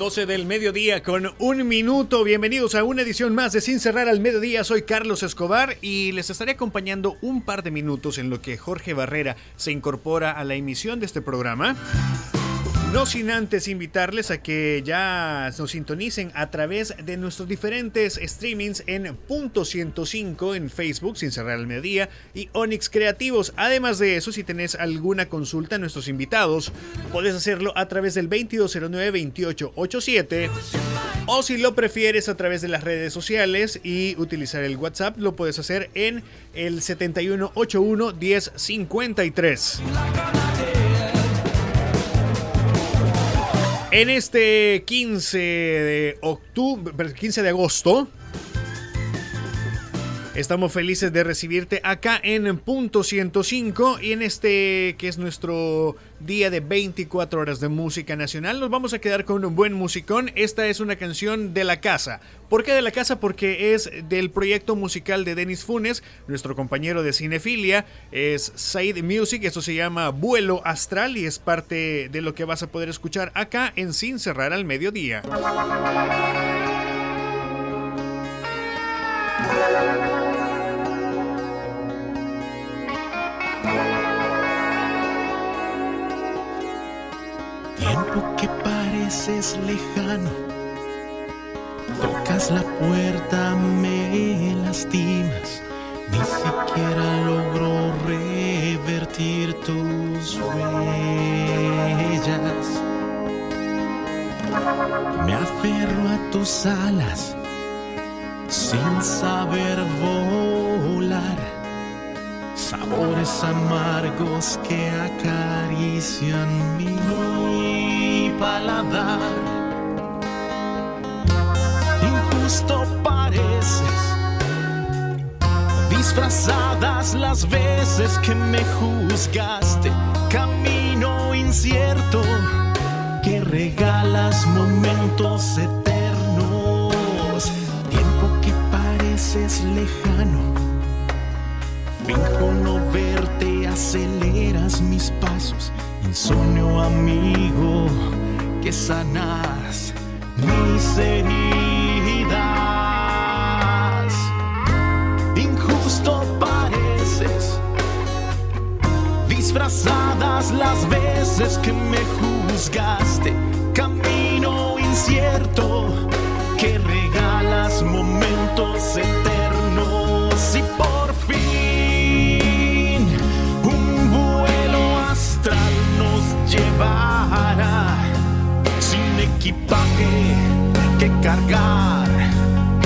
12 del mediodía con un minuto. Bienvenidos a una edición más de Sin Cerrar al Mediodía. Soy Carlos Escobar y les estaré acompañando un par de minutos en lo que Jorge Barrera se incorpora a la emisión de este programa. No sin antes invitarles a que ya nos sintonicen a través de nuestros diferentes streamings en Punto 105 en Facebook, sin cerrar el mediodía, y Onyx Creativos. Además de eso, si tenés alguna consulta a nuestros invitados, puedes hacerlo a través del 2209-2887. O si lo prefieres a través de las redes sociales y utilizar el WhatsApp, lo puedes hacer en el 7181 1053. En este 15 de octubre, 15 de agosto, Estamos felices de recibirte acá en Punto 105 y en este que es nuestro día de 24 horas de música nacional nos vamos a quedar con un buen musicón. Esta es una canción de la casa. ¿Por qué de la casa? Porque es del proyecto musical de Denis Funes, nuestro compañero de cinefilia, es Side Music, esto se llama Vuelo Astral y es parte de lo que vas a poder escuchar acá en Sin Cerrar al Mediodía. Pareces lejano, tocas la puerta, me lastimas, ni siquiera logro revertir tus huellas. Me aferro a tus alas sin saber volar. Sabores amargos que acarician mi paladar. Injusto pareces, disfrazadas las veces que me juzgaste. Camino incierto que regalas momentos eternos es lejano. Finjo no verte, aceleras mis pasos. Insomnio amigo, que sanas mis heridas. Injusto pareces, disfrazadas las veces que me juzgaste. Camino incierto que regalas momentos eternos y equipaje que cargar,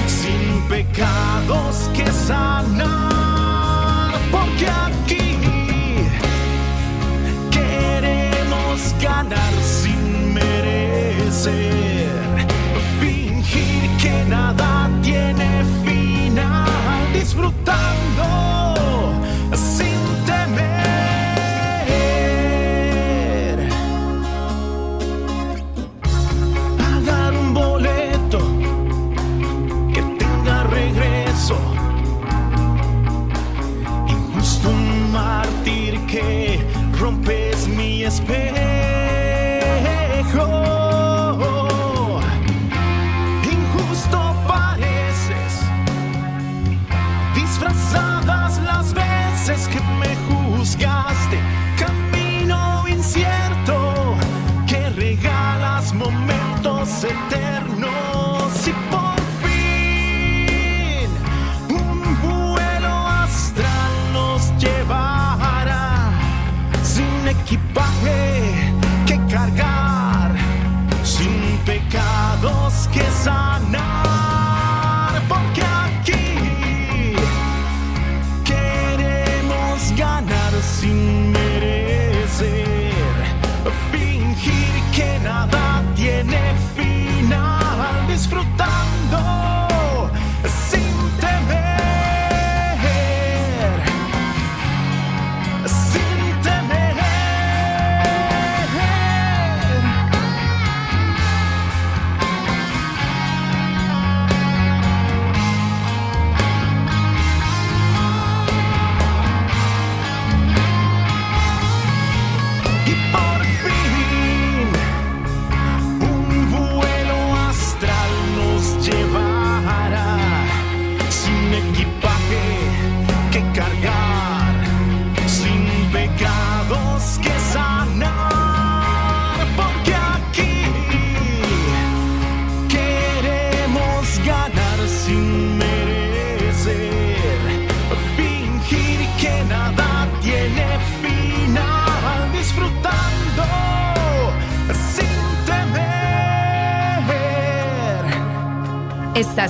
sin pecados que sanar, porque aquí queremos ganar sin merecer. Que nada tiene final, disfrutando rompes mi espejo.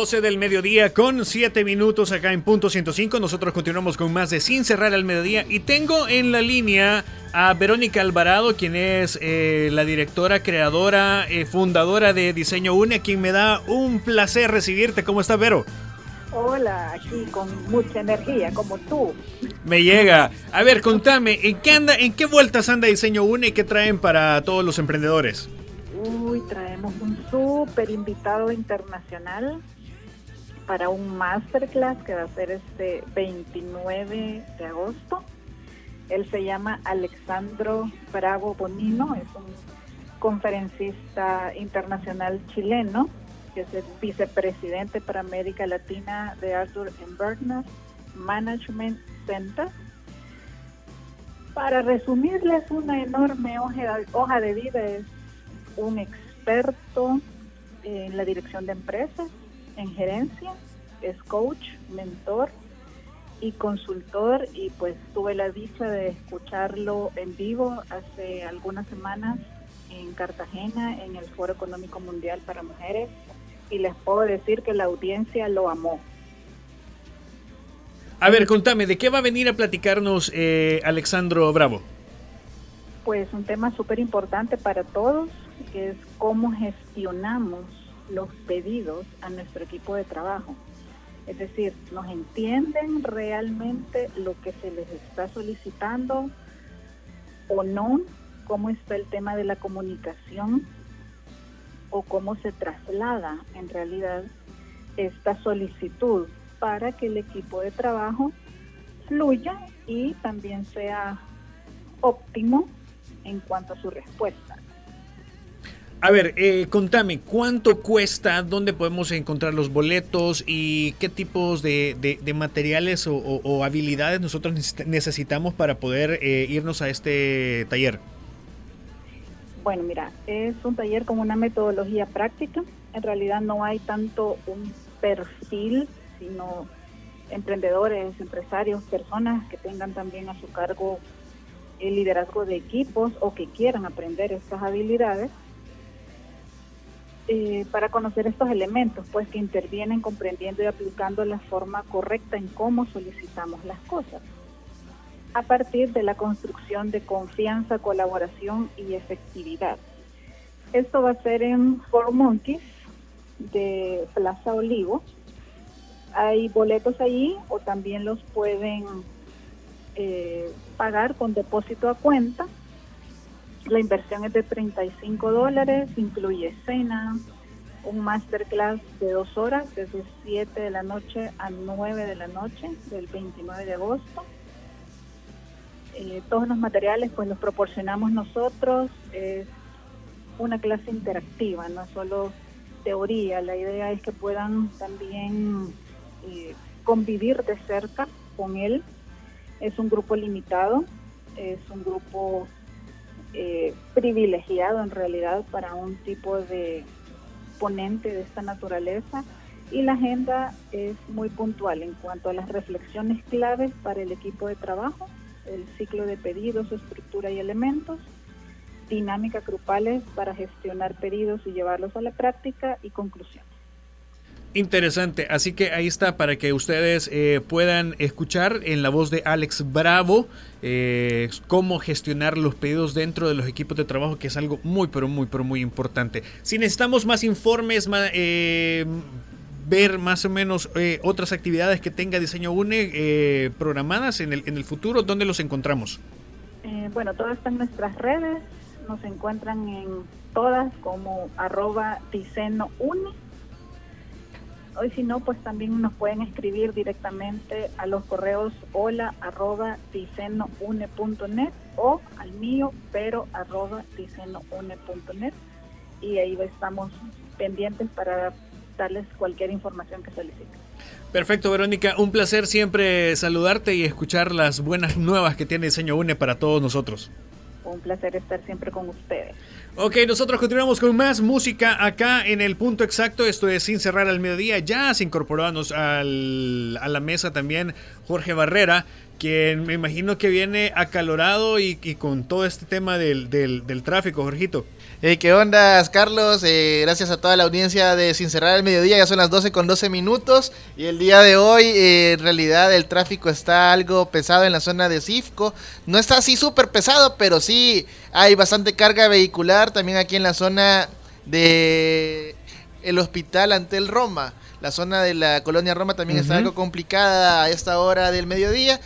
12 del mediodía con 7 minutos acá en punto 105. Nosotros continuamos con más de Sin Cerrar al Mediodía. Y tengo en la línea a Verónica Alvarado, quien es eh, la directora, creadora, eh, fundadora de Diseño UNE, quien me da un placer recibirte. ¿Cómo estás, Vero? Hola, aquí con mucha energía, como tú. Me llega. A ver, contame, ¿en qué anda, en qué vueltas anda Diseño UNE y qué traen para todos los emprendedores? Uy, traemos un súper invitado internacional para un masterclass que va a ser este 29 de agosto. Él se llama Alexandro Bravo Bonino, es un conferencista internacional chileno, que es el vicepresidente para América Latina de Arthur Bergner Management Center. Para resumirles una enorme hoja, hoja de vida, es un experto en la dirección de empresas, en gerencia, es coach, mentor y consultor y pues tuve la dicha de escucharlo en vivo hace algunas semanas en Cartagena en el Foro Económico Mundial para Mujeres y les puedo decir que la audiencia lo amó. A ver, contame, ¿de qué va a venir a platicarnos eh, Alexandro Bravo? Pues un tema súper importante para todos, que es cómo gestionamos los pedidos a nuestro equipo de trabajo. Es decir, nos entienden realmente lo que se les está solicitando o no, cómo está el tema de la comunicación o cómo se traslada en realidad esta solicitud para que el equipo de trabajo fluya y también sea óptimo en cuanto a su respuesta. A ver, eh, contame, ¿cuánto cuesta? ¿Dónde podemos encontrar los boletos? ¿Y qué tipos de, materiales o, habilidades nosotros necesitamos para poder eh, irnos a este taller? Bueno, mira, es un taller con una metodología práctica. En realidad no hay tanto un perfil, sino emprendedores, empresarios, personas que tengan también a su cargo el liderazgo de equipos o que quieran aprender estas habilidades eh, para conocer estos elementos, pues que intervienen comprendiendo y aplicando la forma correcta en cómo solicitamos las cosas, a partir de la construcción de confianza, colaboración y efectividad. Esto va a ser en Four Monkeys de Plaza Olivo. Hay boletos ahí o también los pueden eh, pagar con depósito a cuenta la inversión es de 35 dólares, incluye cena, un masterclass de dos horas, desde 7 de la noche a 9 de la noche, del 29 de agosto. Eh, todos los materiales pues los proporcionamos nosotros, es una clase interactiva, no solo teoría, la idea es que puedan también eh, convivir de cerca con él. Es un grupo limitado, es un grupo eh, privilegiado en realidad para un tipo de ponente de esta naturaleza y la agenda es muy puntual en cuanto a las reflexiones claves para el equipo de trabajo, el ciclo de pedidos, estructura y elementos, dinámicas grupales para gestionar pedidos y llevarlos a la práctica y conclusión. Interesante, así que ahí está para que ustedes eh, puedan escuchar en la voz de Alex Bravo eh, cómo gestionar los pedidos dentro de los equipos de trabajo, que es algo muy, pero muy, pero muy importante. Si necesitamos más informes, eh, ver más o menos otras actividades que tenga Diseño UNE programadas en el, en el futuro, ¿dónde los encontramos? bueno, todo está en nuestras redes, nos encuentran en todas como arroba Diseño Hoy si no, pues también nos pueden escribir directamente a los correos hola arroba o al mío pero arroba net y ahí estamos pendientes para darles cualquier información que soliciten. Perfecto, Verónica. Un placer siempre saludarte y escuchar las buenas nuevas que tiene Diseño UNE para todos nosotros. Un placer estar siempre con ustedes. Ok, nosotros continuamos con más música acá en el punto exacto. Esto es Sin Cerrar al Mediodía. Ya se incorporó a, nos, al, a la mesa también Jorge Barrera, quien me imagino que viene acalorado y, con todo este tema del, del, del tráfico, Jorgito. Hey, ¿Qué onda, Carlos? Eh, gracias a toda la audiencia de Sin Cerrar el Mediodía. Ya son las 12 con 12 minutos. Y el día de hoy, eh, en realidad, el tráfico está algo pesado en la zona de Cifco. No está así súper pesado, pero sí hay bastante carga vehicular. También aquí en la zona de el hospital Antel Roma. La zona de la colonia Roma también está algo complicada a esta hora del mediodía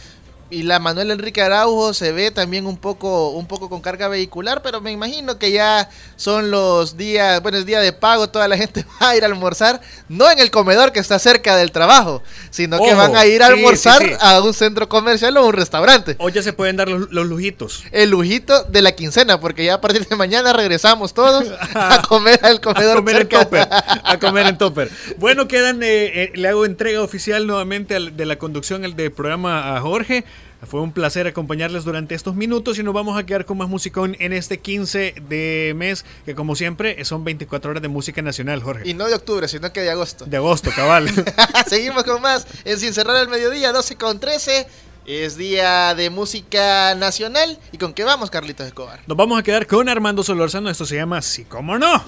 y la Manuel Enrique Araujo se ve también un poco, un poco con carga vehicular, pero me imagino que ya son los días, bueno, es día de pago, toda la gente va a ir a almorzar, no en el comedor que está cerca del trabajo, sino que van a ir a almorzar sí, sí. a un centro comercial o a un restaurante. Hoy ya se pueden dar los, los lujitos. El lujito de la quincena, porque ya a partir de mañana regresamos todos a comer al comedor a comer en cerca. topper. A comer en topper. Bueno, quedan, eh, eh, le hago entrega oficial nuevamente al- de la conducción el del programa a Jorge. Fue un placer acompañarles durante estos minutos y nos vamos a quedar con más musicón en este 15 de mes, que como siempre son 24 horas de música nacional, Jorge. Y no de octubre, sino que de agosto. De agosto, cabal. Seguimos con más en Sin Cerrar el Mediodía, 12 con 13. Es día de música nacional. ¿Y con qué vamos, Carlitos Escobar? Nos vamos a quedar con Armando Solorzano. Esto se llama Sí, cómo no.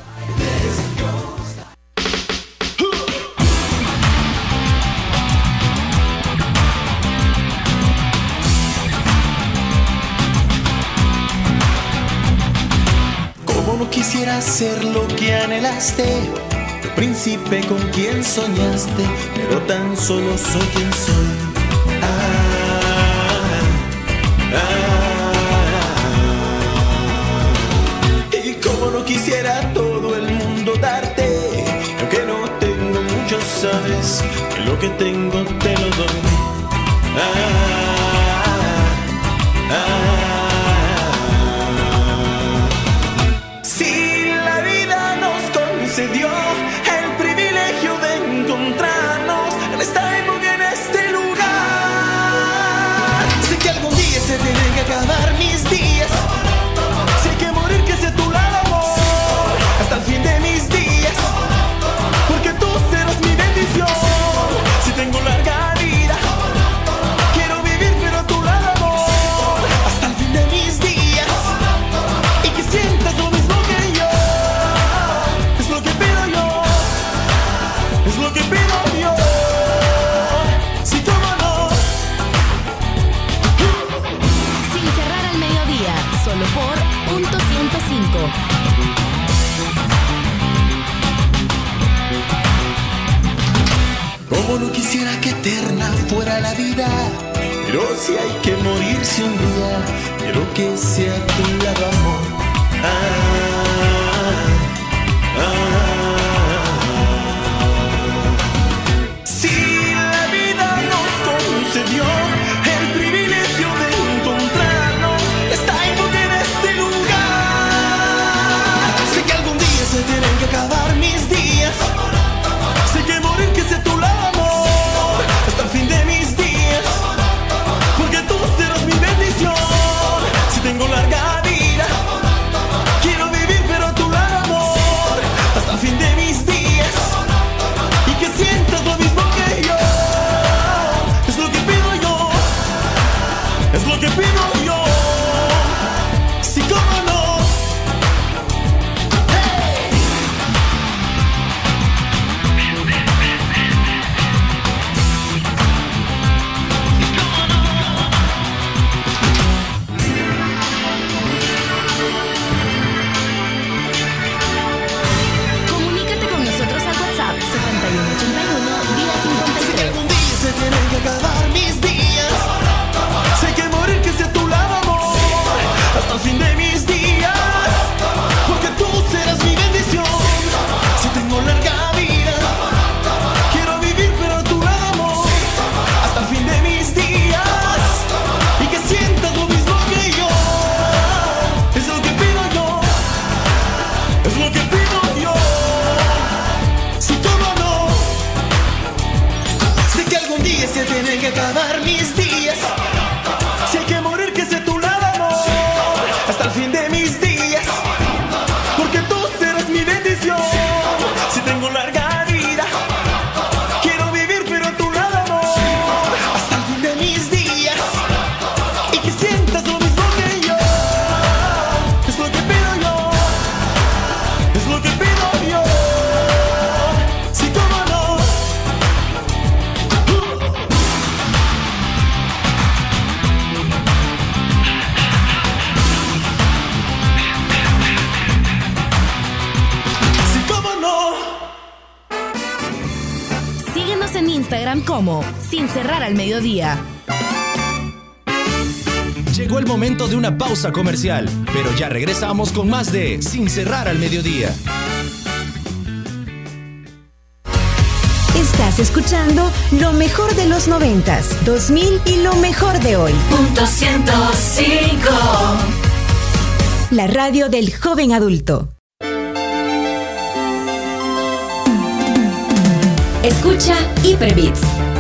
Ser lo que anhelaste, el príncipe con quien soñaste, pero tan solo soy quien soy. Ah, ah. Y como no quisiera todo el mundo darte, aunque no tengo mucho, sabes que lo que tengo te lo doy. Morirse un día, quiero que sea tu lado Sin Cerrar al Mediodía. Llegó el momento de una pausa comercial, pero ya regresamos con más de Sin cerrar al mediodía. Estás escuchando lo mejor de los noventas, 2000 y lo mejor de hoy. Punto 105. La radio del joven adulto. Escucha Hyperbits,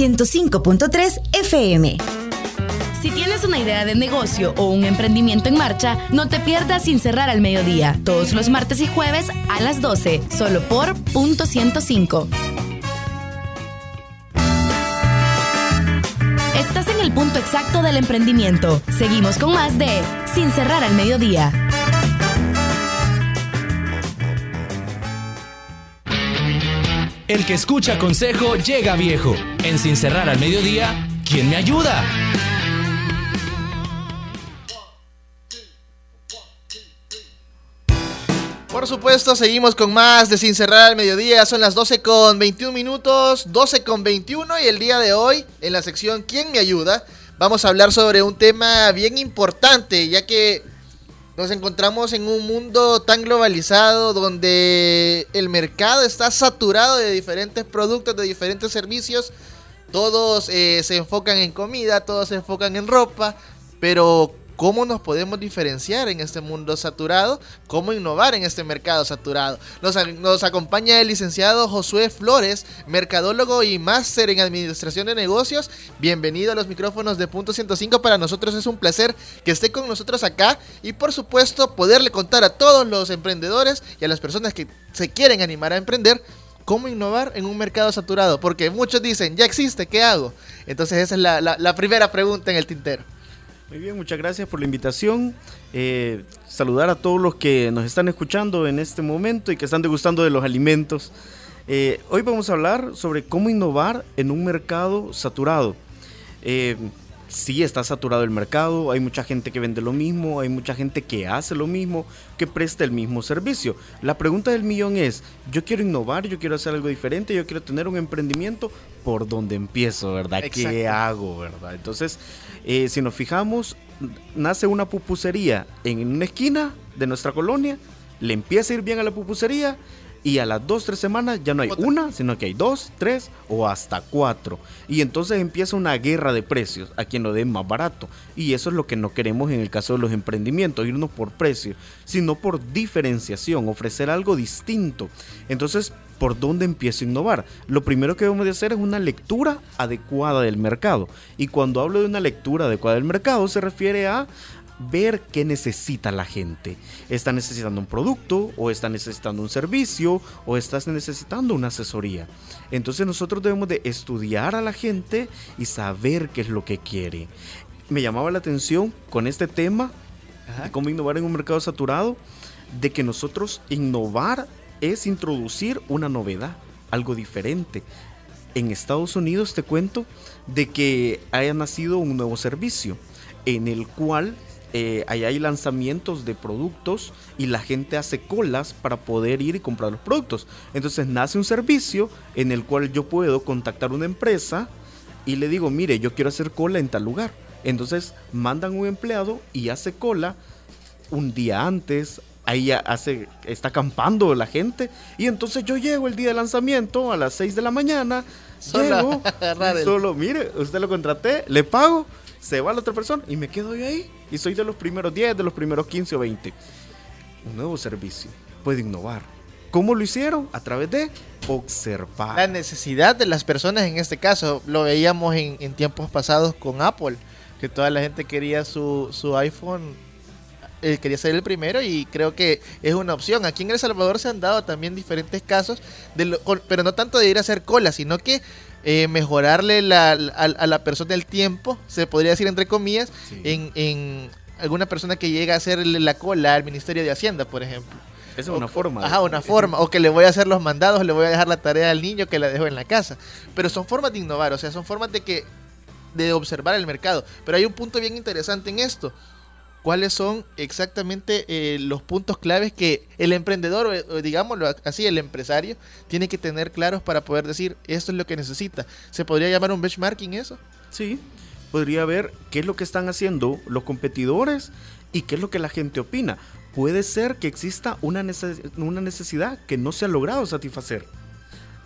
105.3 FM. Si tienes una idea de negocio o un emprendimiento en marcha, no te pierdas sin cerrar al mediodía, todos los martes y jueves a las 12, solo por punto 105. Estás en el punto exacto del emprendimiento. Seguimos con más de Sin cerrar al mediodía. El que escucha consejo llega viejo. En Sin cerrar al mediodía, ¿quién me ayuda? Por supuesto, seguimos con más de Sin Cerrar al Mediodía. Son las 12 con 21 minutos, 12 con 21 y el día de hoy, en la sección ¿Quién me ayuda? Vamos a hablar sobre un tema bien importante, ya que nos encontramos en un mundo tan globalizado donde el mercado está saturado de diferentes productos, de diferentes servicios. Todos eh, se enfocan en comida, todos se enfocan en ropa, pero ¿cómo nos podemos diferenciar en este mundo saturado? ¿Cómo innovar en este mercado saturado? Nos, acompaña el licenciado Josué Flores, mercadólogo y máster en administración de negocios. Bienvenido a los micrófonos de Punto 105. Para nosotros es un placer que esté con nosotros acá y por supuesto poderle contar a todos los emprendedores y a las personas que se quieren animar a emprender cómo innovar en un mercado saturado. Porque muchos dicen, ya existe, ¿qué hago? Entonces esa es la primera pregunta en el tintero. Muy bien, muchas gracias por la invitación. Eh, saludar a todos los que nos están escuchando en este momento y que están degustando de los alimentos. Eh, hoy vamos a hablar sobre cómo innovar en un mercado saturado. Eh, sí está saturado el mercado, hay mucha gente que vende lo mismo, hay mucha gente que hace lo mismo, que presta el mismo servicio. La pregunta del millón es, yo quiero innovar, yo quiero hacer algo diferente, yo quiero tener un emprendimiento, ¿por dónde empiezo, verdad? ¿Qué hago, verdad? Entonces, eh, si nos fijamos, nace una pupusería en una esquina de nuestra colonia, le empieza a ir bien a la pupusería y a las dos, tres semanas ya no hay una, sino que hay dos, tres o hasta cuatro. Y entonces empieza una guerra de precios a quien lo dé más barato. Y eso es lo que no queremos en el caso de los emprendimientos, irnos por precio, sino por diferenciación, ofrecer algo distinto. Entonces, ¿por dónde empiezo a innovar? Lo primero que debemos de hacer es una lectura adecuada del mercado. Y cuando hablo de una lectura adecuada del mercado, se refiere a ver qué necesita la gente. ¿Está necesitando un producto o está necesitando un servicio o estás necesitando una asesoría? Entonces nosotros debemos de estudiar a la gente y saber qué es lo que quiere. Me llamaba la atención con este tema de cómo innovar en un mercado saturado, de que nosotros innovar es introducir una novedad, algo diferente. En Estados Unidos te cuento de que haya nacido un nuevo servicio en el cual eh, hay lanzamientos de productos y la gente hace colas para poder ir y comprar los productos. Entonces nace un servicio en el cual yo puedo contactar una empresa y le digo, mire, yo quiero hacer cola en tal lugar. Entonces mandan un empleado y hace cola un día antes, ahí hace, está acampando la gente. Y entonces yo llego el día de lanzamiento a las 6 de la mañana. Solo llego, solo, mire, usted lo contraté, le pago, se va la otra persona y me quedo yo ahí. Y soy de los primeros 10, de los primeros 15 o 20. Un nuevo servicio puede innovar. ¿Cómo lo hicieron? A través de observar. La necesidad de las personas en este caso, lo veíamos en, en tiempos pasados con Apple, que toda la gente quería su, su iPhone, eh, quería ser el primero y creo que es una opción. Aquí en El Salvador se han dado también diferentes casos, de lo- pero no tanto de ir a hacer cola, sino que eh, mejorarle la- a, a la persona el tiempo, se podría decir entre comillas, Sí. en, en alguna persona que llega a hacerle la cola al Ministerio de Hacienda, por ejemplo. Esa es una O- forma. Ajá, una forma. O que le voy a hacer los mandados, le voy a dejar la tarea al niño que la dejo en la casa. Pero son formas de innovar, o sea, son formas de que de observar el mercado. Pero hay un punto bien interesante en esto. ¿Cuáles son exactamente eh, los puntos claves que el emprendedor, o digámoslo así, el empresario, tiene que tener claros para poder decir esto es lo que necesita? ¿Se podría llamar un benchmarking eso? Sí, podría ver qué es lo que están haciendo los competidores y qué es lo que la gente opina. Puede ser que exista una necesidad que no se ha logrado satisfacer.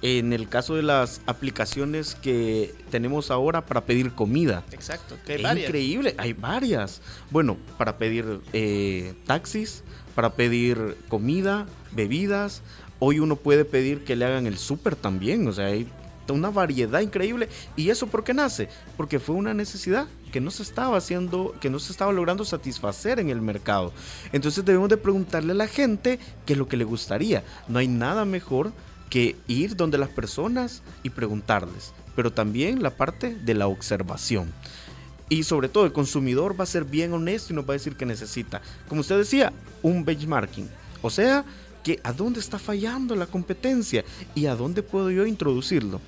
En el caso de las aplicaciones que tenemos ahora para pedir comida. Exacto, que hay Es varias. increíble, hay varias. Bueno, para pedir eh, taxis, para pedir comida, bebidas. Hoy uno puede pedir que le hagan el súper también. O sea, hay una variedad increíble. ¿Y eso por qué nace? Porque fue una necesidad que no se estaba haciendo, que no se estaba logrando satisfacer en el mercado. Entonces debemos de preguntarle a la gente qué es lo que le gustaría. No hay nada mejor que ir donde las personas y preguntarles. Pero también la parte de la observación. Y sobre todo el consumidor va a ser bien honesto y nos va a decir que necesita, como usted decía, un benchmarking. O sea, que a dónde está fallando la competencia y a dónde puedo yo introducirlo.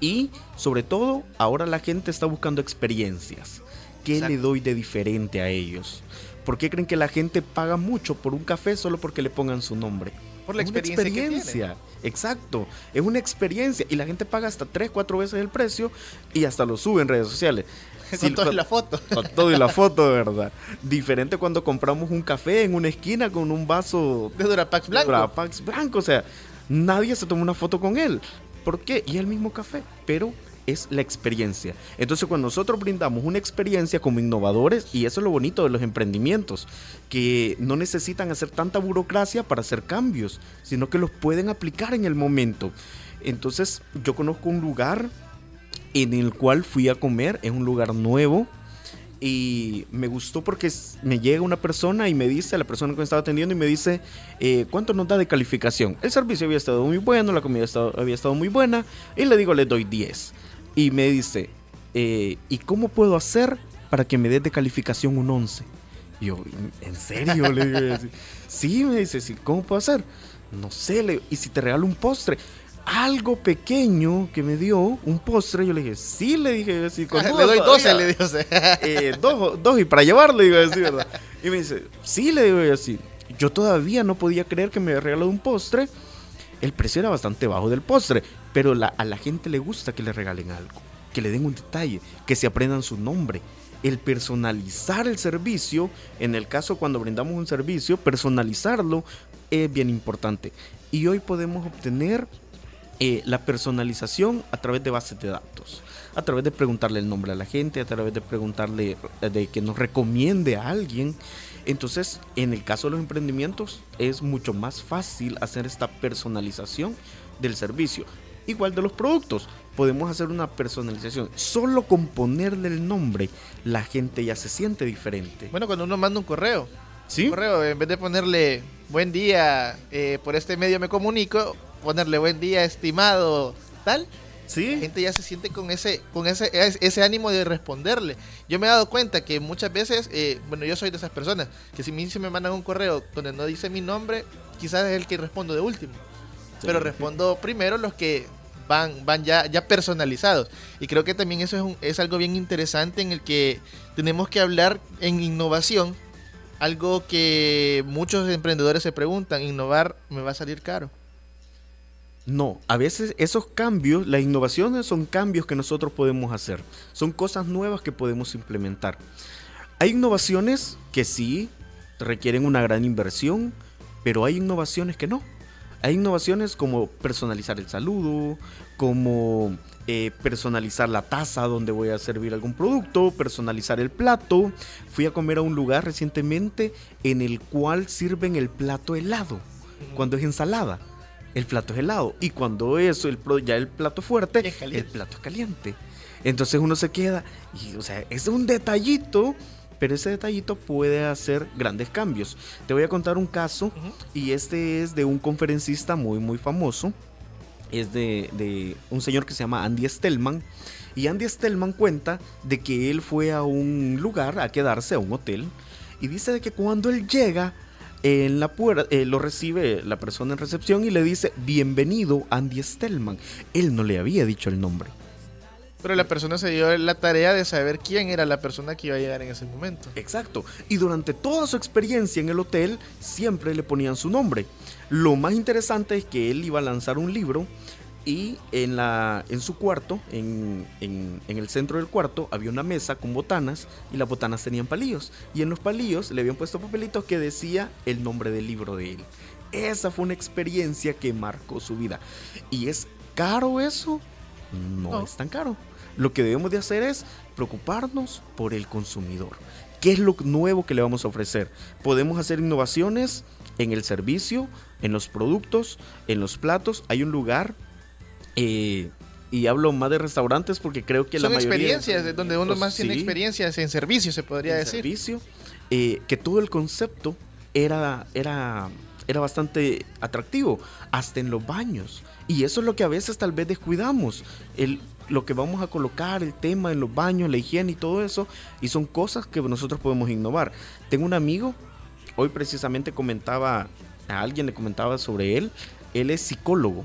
Y sobre todo, ahora la gente está buscando experiencias. ¿Qué le doy de diferente a ellos? ¿Por qué creen que la gente paga mucho por un café solo porque le pongan su nombre? Por la Es una experiencia que experiencia. Exacto, es una experiencia y la gente paga hasta 3, 4 veces el precio y hasta lo sube en redes sociales. Con Si- toda la foto. con todo y la foto, de verdad. Diferente cuando compramos un café en una esquina con un vaso De Durapax de blanco. Durapax blanco. O sea, nadie se toma una foto con él. ¿Por qué? Y el mismo café. Pero es la experiencia. Entonces, cuando nosotros brindamos una experiencia como innovadores, y eso es lo bonito de los emprendimientos, que no necesitan hacer tanta burocracia para hacer cambios, sino que los pueden aplicar en el momento. Entonces, yo conozco un lugar en el cual fui a comer, es un lugar nuevo. Y me gustó porque me llega una persona y me dice, la persona que me estaba atendiendo, y me dice, eh, ¿cuánto nos da de calificación? El servicio había estado muy bueno, la comida había estado muy buena, y le digo, le doy 10. Y me dice, eh, ¿y cómo puedo hacer para que me des de calificación un 11? Y yo, ¿en serio? le digo, así. sí, me dice, sí, ¿cómo puedo hacer? No sé, le digo, ¿y si te regalo un postre? Algo pequeño que me dio, un postre, yo le dije, sí, le dije, así, con le doy 12, todavía le digo. sea. eh, dos, dos y para llevarle, iba a decir, ¿verdad? Y me dice, sí, le digo así. Yo todavía no podía creer que me había regalado un postre. El precio era bastante bajo del postre, pero la- a la gente le gusta que le regalen algo, que le den un detalle, que se aprendan su nombre. El personalizar el servicio, en el caso cuando brindamos un servicio, personalizarlo es bien importante. Y hoy podemos obtener eh, la personalización a través de bases de datos, a través de preguntarle el nombre a la gente, a través de preguntarle eh, de que nos recomiende a alguien. Entonces, en el caso de los emprendimientos, es mucho más fácil hacer esta personalización del servicio. Igual de los productos, podemos hacer una personalización. Solo con ponerle el nombre, la gente ya se siente diferente. Bueno, cuando uno manda un correo, ¿Sí? un correo, en vez de ponerle buen día, eh, por este medio me comunico, ponerle buen día, estimado, tal, la Sí, gente ya se siente con ese, con ese, es- ese ánimo de responderle. Yo me he dado cuenta que muchas veces, eh, bueno, yo soy de esas personas, que si me mandan un correo donde no dice mi nombre, quizás es el que respondo de último. Pero respondo primero los que van, van ya, ya personalizados. Y creo que también eso es, un- es algo bien interesante en el que tenemos que hablar en innovación. Algo que muchos emprendedores se preguntan, innovar me va a salir caro. No, a veces esos cambios, las innovaciones son cambios que nosotros podemos hacer, son cosas nuevas que podemos implementar. Hay innovaciones que sí requieren una gran inversión, pero hay innovaciones que no. Hay innovaciones como personalizar el saludo, como eh, personalizar la taza donde voy a servir algún producto, personalizar el plato. Fui a comer a un lugar recientemente en el cual sirven el plato helado, cuando es ensalada. El plato es helado y cuando es el, ya el plato fuerte, el plato es caliente. Entonces uno se queda, y, o sea, es un detallito, pero ese detallito puede hacer grandes cambios. Te voy a contar un caso y este es de un conferencista muy, muy famoso. Es de, de un señor que se llama Andy Stellman. Y Andy Stellman cuenta de que él fue a un lugar a quedarse, a un hotel. Y dice de que cuando él llega, en la puerta eh, lo recibe la persona en recepción y le dice, bienvenido Andy Stellman. Él no le había dicho el nombre. Pero la persona se dio la tarea de saber quién era la persona que iba a llegar en ese momento. Exacto. Y durante toda su experiencia en el hotel siempre le ponían su nombre. Lo más interesante es que él iba a lanzar un libro y en, la, en su cuarto, en, en- en el centro del cuarto, había una mesa con botanas y las botanas tenían palillos. Y en los palillos le habían puesto papelitos que decía el nombre del libro de él. Esa fue una experiencia que marcó su vida. ¿Y es caro eso? No, No. es tan caro. Lo que debemos de hacer es preocuparnos por el consumidor. ¿Qué es lo nuevo que le vamos a ofrecer? Podemos hacer innovaciones en el servicio, en los productos, en los platos. Hay un lugar, eh, y hablo más de restaurantes porque creo que Son la mayoría... experiencias de donde uno Pues más tiene experiencias en servicio, se podría en decir. servicio, eh, que todo el concepto era, era, era bastante atractivo, hasta en los baños. Y eso es lo que a veces tal vez descuidamos, el, lo que vamos a colocar, el tema en los baños, la higiene y todo eso, y son cosas que nosotros podemos innovar. Tengo un amigo, hoy precisamente comentaba, a alguien le comentaba sobre él, él es psicólogo.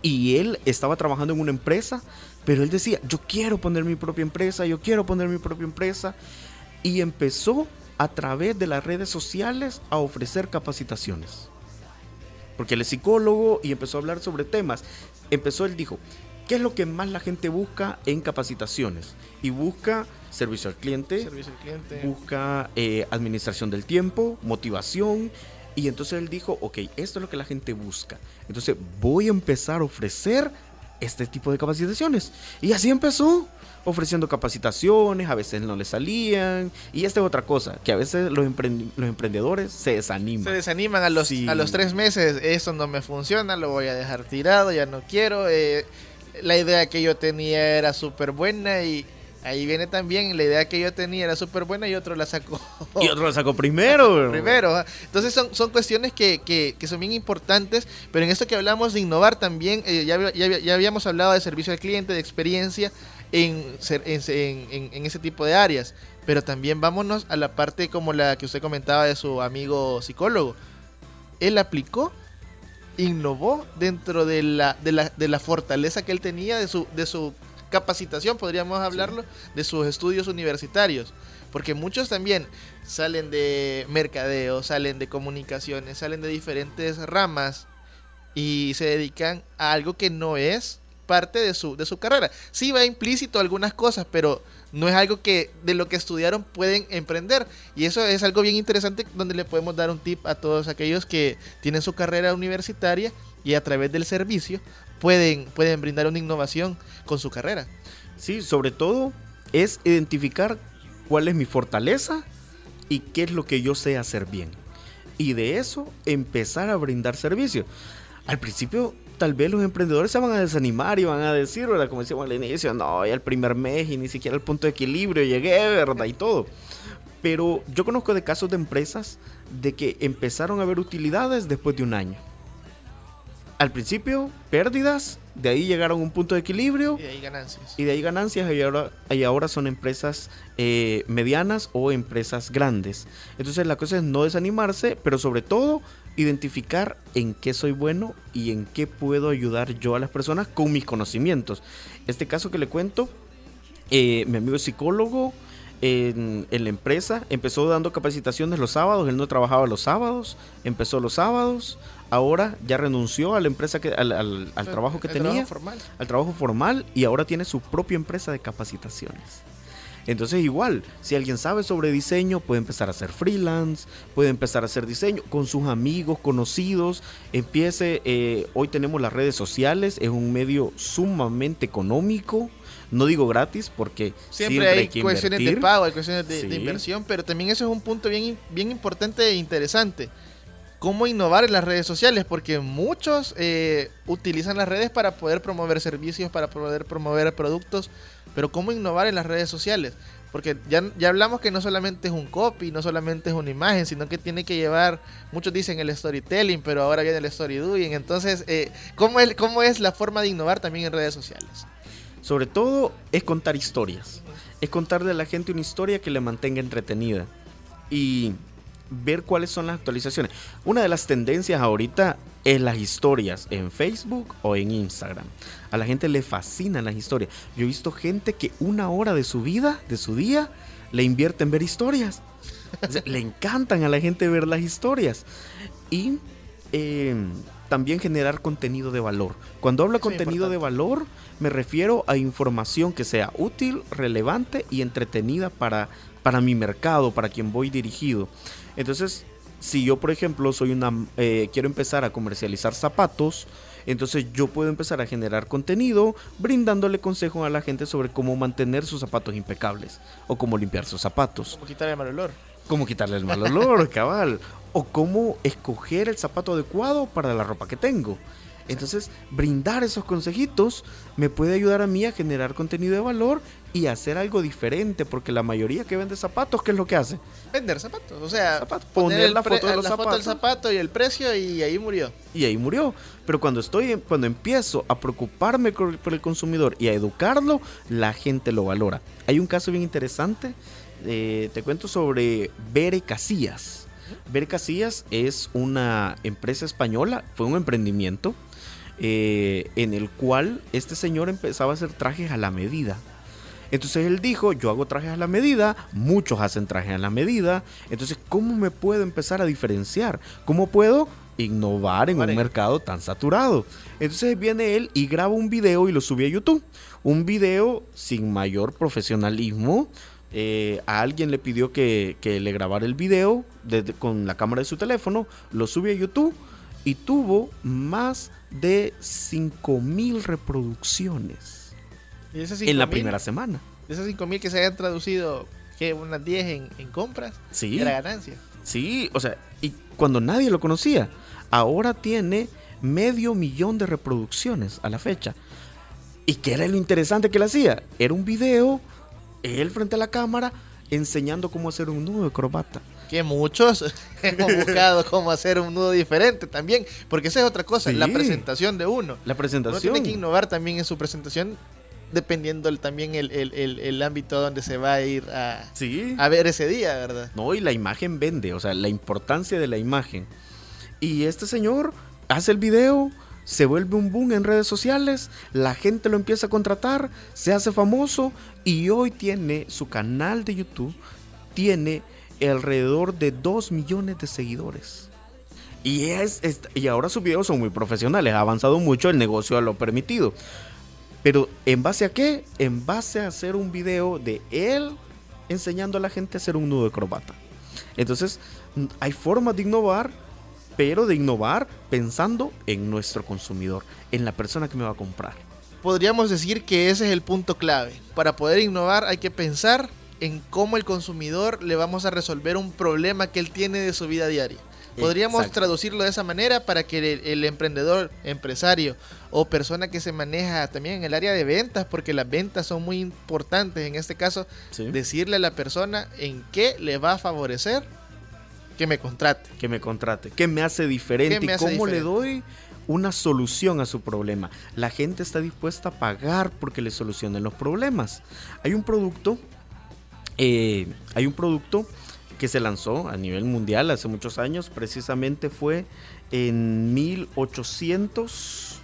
Y él estaba trabajando en una empresa, pero él decía, yo quiero poner mi propia empresa, yo quiero poner mi propia empresa. Y empezó a través de las redes sociales a ofrecer capacitaciones. Porque él es psicólogo y empezó a hablar sobre temas. Empezó, él dijo, ¿qué es lo que más la gente busca en capacitaciones? Y busca servicio al cliente, Servicio al cliente. busca eh, administración del tiempo, motivación. Y entonces él dijo, ok, esto es lo que la gente busca. Entonces voy a empezar a ofrecer este tipo de capacitaciones. Y así empezó, ofreciendo capacitaciones, a veces no le salían. Y esta es otra cosa, que a veces los, emprendi- los emprendedores se desaniman. Se desaniman a los, Sí. a los tres meses. Esto no me funciona, lo voy a dejar tirado, ya no quiero. eh, la idea que yo tenía era súper buena y ahí viene también la idea que yo tenía era súper buena y otro la sacó. Y otro lo sacó primero. Primero, ¿ah? entonces son, son cuestiones que, que- que son bien importantes, pero en esto que hablamos de innovar también, eh, ya, ya ya habíamos hablado de servicio al cliente, de experiencia en, en- en- en ese tipo de áreas, pero también vámonos a la parte como la que usted comentaba de su amigo psicólogo. Él aplicó, innovó dentro de la, de la, de la fortaleza que él tenía, de su, de su capacitación, podríamos hablarlo, de sus estudios universitarios. Porque muchos también salen de mercadeo, salen de comunicaciones, salen de diferentes ramas y se dedican a algo que no es parte de su, de su carrera. Sí va implícito algunas cosas, pero no es algo que de lo que estudiaron pueden emprender. Y eso es algo bien interesante donde le podemos dar un tip a todos aquellos que tienen su carrera universitaria y a través del servicio pueden, pueden brindar una innovación con su carrera. Sí, sobre todo es identificar cuál es mi fortaleza y qué es lo que yo sé hacer bien. Y de eso empezar a brindar servicio. Al principio tal vez los emprendedores se van a desanimar y van a decir, ¿verdad? Como decíamos al inicio, no, ya el primer mes y ni siquiera al punto de equilibrio llegué, ¿verdad? Y todo. Pero yo conozco de casos de empresas de que empezaron a ver utilidades después de un año. Al principio, pérdidas, de ahí llegaron a un punto de equilibrio Y ahí ganancias. y de ahí ganancias y ahora, y ahora son empresas eh, medianas o empresas grandes. Entonces la cosa es no desanimarse, pero sobre todo identificar en qué soy bueno y en qué puedo ayudar yo a las personas con mis conocimientos. Este caso que le cuento, eh, mi amigo es psicólogo, en, en la empresa, empezó dando capacitaciones los sábados, él no trabajaba los sábados, empezó los sábados, ahora ya renunció a la empresa que al, al- al trabajo que El tenía, trabajo formal. al trabajo formal y ahora tiene su propia empresa de capacitaciones. Entonces igual, si alguien sabe sobre diseño, puede empezar a hacer freelance, puede empezar a hacer diseño con sus amigos, conocidos, empiece, eh, hoy tenemos las redes sociales, es un medio sumamente económico, no digo gratis porque Siempre, hay, que cuestiones de pago, hay cuestiones de, inversión, pero también eso es un punto bien, bien importante e interesante. Cómo innovar en las redes sociales, porque muchos eh, utilizan las redes para poder promover servicios, para poder promover productos, pero cómo innovar en las redes sociales. Porque ya, ya hablamos que no solamente es un copy, no solamente es una imagen, sino que tiene que llevar, muchos dicen el storytelling, pero ahora viene el story. Entonces, eh, ¿cómo, es, ¿cómo es la forma de innovar también en redes sociales? Sobre todo es contar historias. Es contarle a la gente una historia que le mantenga entretenida. Y ver cuáles son las actualizaciones. Una de las tendencias ahorita es las historias en Facebook o en Instagram. A la gente le fascinan las historias. Yo he visto gente que una hora de su vida, de su día, le invierte en ver historias. O sea, le encantan a la gente ver las historias. Y eh, también generar contenido de valor. Cuando hablo de contenido de valor, me refiero a información que sea útil, relevante y entretenida para, para mi mercado, para quien voy dirigido. Entonces, si yo, por ejemplo, soy una eh, quiero empezar a comercializar zapatos, entonces yo puedo empezar a generar contenido brindándole consejos a la gente sobre cómo mantener sus zapatos impecables o cómo limpiar sus zapatos Como quitar el mal olor. cómo quitarle el mal olor, cabal, o cómo escoger el zapato adecuado para la ropa que tengo. Entonces, brindar esos consejitos me puede ayudar a mí a generar contenido de valor y hacer algo diferente, porque la mayoría que vende zapatos, ¿qué es lo que hace? Vender zapatos. O sea, Zapatos. poner, la foto de los la foto del zapatos. zapato y el precio y ahí murió. Y ahí murió. Pero cuando estoy, cuando empiezo a preocuparme por por el consumidor y a educarlo, la gente lo valora. Hay un caso bien interesante. eh, te cuento sobre Bere Casillas. Bere Casillas es una empresa española, fue un emprendimiento eh, en el cual este señor empezaba a hacer trajes a la medida. Entonces él dijo, yo hago trajes a la medida, muchos hacen trajes a la medida, entonces ¿cómo me puedo empezar a diferenciar? ¿Cómo puedo innovar en un mercado tan saturado? Entonces viene él y graba un video y lo sube a YouTube. Un video sin mayor profesionalismo. Eh, a alguien le pidió que, que le grabara el video desde- con la cámara de su teléfono, lo sube a YouTube y tuvo más de 5000 reproducciones En la 5.000, primera semana. De esas 5 mil que se hayan traducido, que unas 10 en, en compras, Sí. era ganancia. Sí, o sea, y cuando nadie lo conocía, ahora tiene medio millón de reproducciones a la fecha. ¿Y qué era lo interesante que le hacía? Era un video, él frente a la cámara, enseñando cómo hacer un nudo de corbata. Que muchos hemos buscado cómo hacer un nudo diferente también, porque esa es otra cosa, Sí. la presentación de uno. La Uno presentación. tiene que innovar también en su presentación, dependiendo el- también el, el- el- el ámbito donde se va a ir a, Sí. a ver ese día, ¿verdad? No, y la imagen vende, o sea, la importancia de la imagen. Y este señor hace el video, se vuelve un boom en redes sociales, la gente lo empieza a contratar, se hace famoso y hoy tiene su canal de YouTube, tiene alrededor de 2 millones de seguidores. Y, es, es- y ahora sus videos son muy profesionales, ha avanzado mucho, el negocio lo ha permitido. Pero ¿en base a qué? En base a hacer un video de él enseñando a la gente a hacer un nudo de corbata. Entonces, hay formas de innovar, pero de innovar pensando en nuestro consumidor, en la persona que me va a comprar. Podríamos decir que ese es el punto clave. Para poder innovar hay que pensar en cómo el consumidor le vamos a resolver un problema que él tiene de su vida diaria. Podríamos Exacto. traducirlo de esa manera para que el, el emprendedor, empresario o persona que se maneja también en el área de ventas, porque las ventas son muy importantes en este caso, ¿sí? decirle a la persona en qué le va a favorecer que me contrate. que me contrate, que me hace diferente ¿Qué y cómo le doy una solución a su problema. La gente está dispuesta a pagar porque le solucionen los problemas. Hay un producto, eh, hay un producto que se lanzó a nivel mundial hace muchos años, precisamente fue en 1800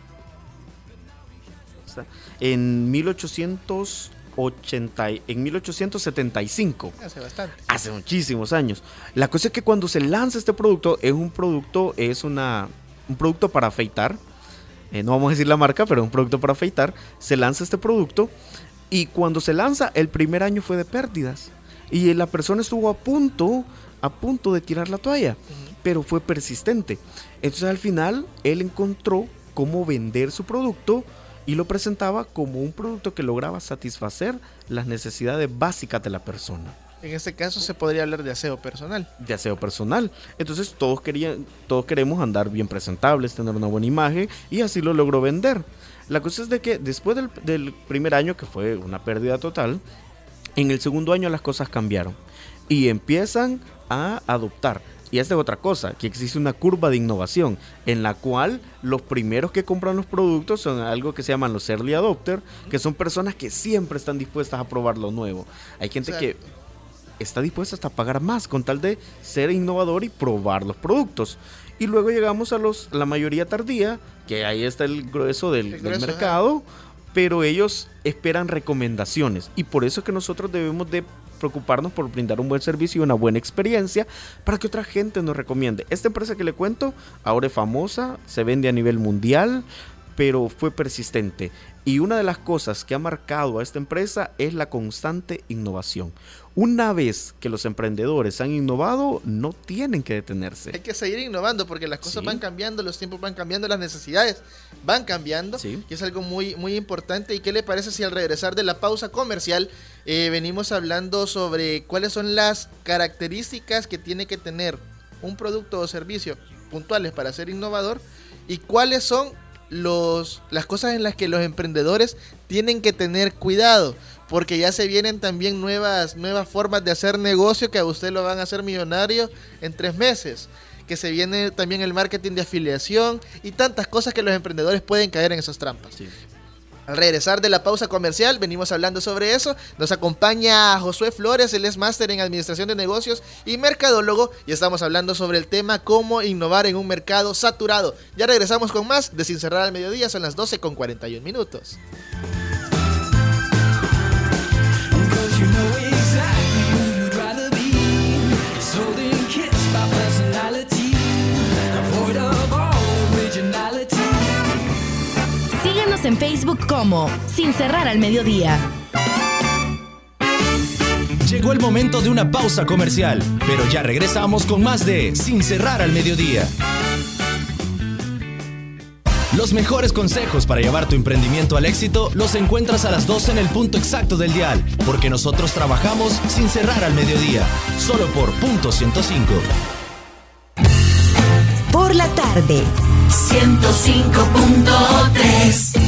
está, en 1800 80, y- en 1875. Hace bastante. Hace muchísimos años. La cosa es que cuando se lanza este producto, es un producto, es una, un producto para afeitar. Eh, no vamos a decir la marca, pero es un producto para afeitar. Se lanza este producto y cuando se lanza, el primer año fue de pérdidas. Y la persona estuvo a punto, a punto de tirar la toalla, pero fue persistente. Entonces al final, él encontró cómo vender su producto y lo presentaba como un producto que lograba satisfacer las necesidades básicas de la persona En este caso se podría hablar de aseo personal. de aseo personal. Entonces todos querían, todos queremos andar bien presentables, tener una buena imagen y así lo logró vender. La cosa es de que después del, del primer año, que fue una pérdida total, en el segundo año las cosas cambiaron y empiezan a adoptar. Y esta es otra cosa, que existe una curva de innovación en la cual los primeros que compran los productos son algo que se llaman los early adopter, que son personas que siempre están dispuestas a probar lo nuevo. Hay gente que está dispuesta hasta a pagar más con tal de ser innovador y probar los productos. Y luego llegamos a los la mayoría tardía, que ahí está el grueso del, El del grueso, mercado, pero ellos esperan recomendaciones y por eso es que nosotros debemos de preocuparnos por brindar un buen servicio y una buena experiencia para que otra gente nos recomiende. Esta empresa que le cuento ahora es famosa, se vende a nivel mundial, pero fue persistente. Y una de las cosas que ha marcado a esta empresa es la constante innovación. Una vez que los emprendedores han innovado, no tienen que detenerse. Hay que seguir innovando porque las cosas Sí. van cambiando, los tiempos van cambiando, las necesidades van cambiando. Sí. Y es algo muy, muy importante. ¿Y qué le parece si al regresar de la pausa comercial eh, venimos hablando sobre cuáles son las características que tiene que tener un producto o servicio puntuales para ser innovador y cuáles son los, las cosas en las que los emprendedores tienen que tener cuidado? Porque ya se vienen también nuevas, nuevas formas de hacer negocio que a usted lo van a hacer millonario en tres meses. Que se viene también el marketing de afiliación y tantas cosas que los emprendedores pueden caer en esas trampas. Al regresar de la pausa comercial, venimos hablando sobre eso. Nos acompaña Josué Flores, él es máster en Administración de Negocios y Mercadólogo. Y estamos hablando sobre el tema cómo innovar en un mercado saturado. Ya regresamos con más de Sin Cerrar al Mediodía, son las 12 con 41 minutos. En Facebook como Sin Cerrar al Mediodía. Llegó el momento de una pausa comercial, pero ya regresamos con más de Sin cerrar al mediodía. Los mejores consejos para llevar tu emprendimiento al éxito los encuentras a las 12 en el punto exacto del dial, porque nosotros trabajamos sin cerrar al mediodía, solo por punto 105. Por la tarde. 105.3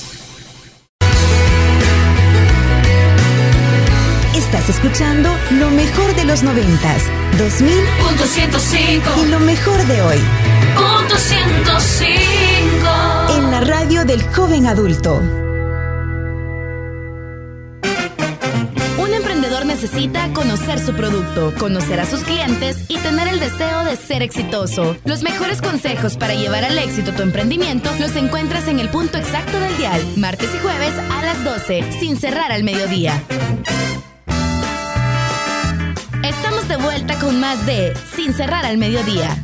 Estás escuchando lo mejor de los noventas, 2000 Punto 105 y lo mejor de hoy Punto 105 en la radio del joven adulto. Un emprendedor necesita conocer su producto, conocer a sus clientes y tener el deseo de ser exitoso. Los mejores consejos para llevar al éxito tu emprendimiento los encuentras en el punto exacto del dial, martes y jueves a las 12, sin cerrar al mediodía. Estamos de vuelta con más de Sin cerrar al mediodía.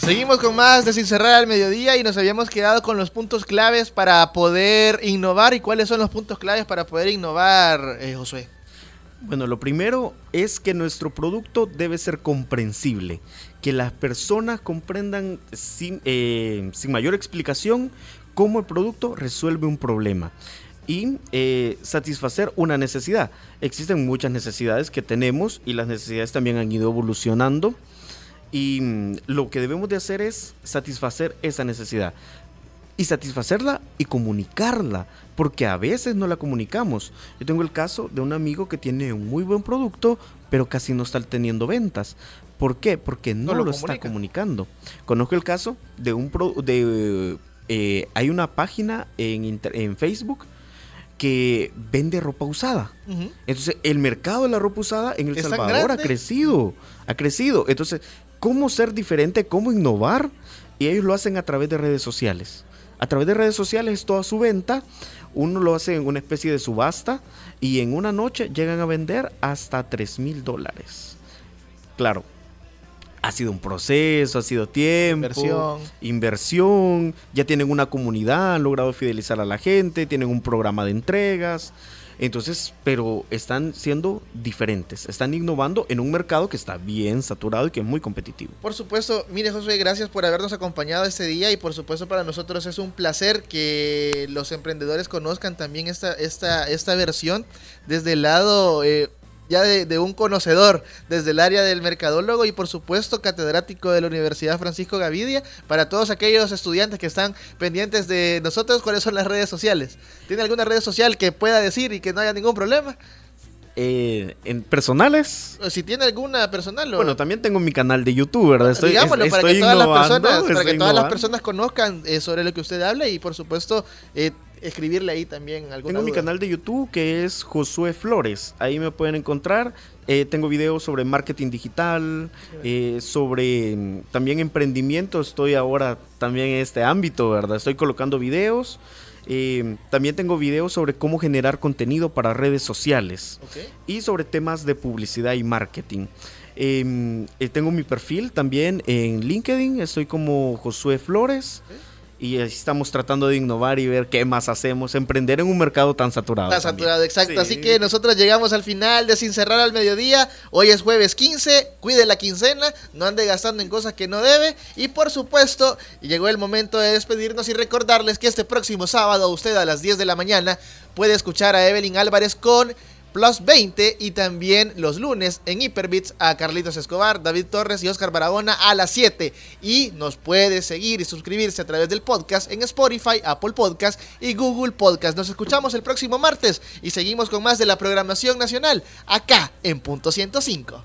Seguimos con más de Sin Cerrar al Mediodía y nos habíamos quedado con los puntos claves para poder innovar. ¿Y cuáles son los puntos claves para poder innovar, eh, Josué? Bueno, lo primero es que nuestro producto debe ser comprensible, que las personas comprendan sin, eh, sin mayor explicación cómo el producto resuelve un problema y eh, satisfacer una necesidad. Existen muchas necesidades que tenemos y las necesidades también han ido evolucionando y mm, lo que debemos de hacer es satisfacer esa necesidad. y satisfacerla y comunicarla, porque a veces no la comunicamos. Yo tengo el caso de un amigo que tiene un muy buen producto, pero casi no está teniendo ventas. ¿Por qué? Porque no, No lo lo, está comunica. comunicando. Conozco el caso de un pro- de eh, hay una página en, Facebook que vende ropa usada. Entonces, el mercado de la ropa usada en El ¿Es tan Salvador ha crecido. Ha crecido. Entonces, ¿cómo ser diferente? ¿Cómo innovar? Y ellos lo hacen a través de redes sociales. A través de redes sociales es toda su venta. Uno lo hace en una especie de subasta y en una noche llegan a vender hasta 3 mil dólares. Claro, ha sido un proceso, ha sido tiempo, Inversión. inversión, ya tienen una comunidad, han logrado fidelizar a la gente, tienen un programa de entregas. Entonces, pero están siendo diferentes, están innovando en un mercado que está bien saturado y que es muy competitivo. Por supuesto, mire Josué, gracias por habernos acompañado este día y por supuesto para nosotros es un placer que los emprendedores conozcan también esta, esta, esta versión desde el lado eh, ya de, de un conocedor, desde el área del mercadólogo y por supuesto catedrático de la Universidad Francisco Gavidia, para todos aquellos estudiantes que están pendientes de nosotros, ¿cuáles son las redes sociales? ¿Tiene alguna red social que pueda decir y que no haya ningún problema? Eh, en personales, si tiene alguna personal o... bueno, también tengo mi canal de YouTube, ¿verdad? Estoy, Digámoslo es- para que todas las personas, para que todas las personas conozcan eh, sobre lo que usted habla y por supuesto eh, escribirle ahí también alguna Tengo mi duda. canal de YouTube que es Josué Flores. Ahí me pueden encontrar. Eh, tengo videos sobre marketing digital, eh, sobre mm, también emprendimiento. Estoy ahora también en este ámbito, ¿verdad? Estoy colocando videos. Eh, también tengo videos sobre cómo generar contenido para redes sociales Ok. y sobre temas de publicidad y marketing. Eh, eh, tengo mi perfil también en LinkedIn. Estoy como Josué Flores. Y estamos tratando de innovar y ver qué más hacemos. Emprender en un mercado tan saturado. Está también. saturado, exacto. Sí. Así que nosotros llegamos al final de Sin Cerrar al Mediodía. Hoy es jueves 15. Cuide la quincena. No ande gastando en cosas que no debe. Y por supuesto, llegó el momento de despedirnos y recordarles que este próximo sábado, usted a las 10 de la mañana, puede escuchar a Evelyn Álvarez con Plus 20 y también los lunes en Hyperbits a Carlitos Escobar, David Torres y Oscar Barahona a las 7. Y nos puede seguir y suscribirse a través del podcast en Spotify, Apple Podcast y Google Podcast. Nos escuchamos el próximo martes y seguimos con más de la programación nacional acá en Punto 105.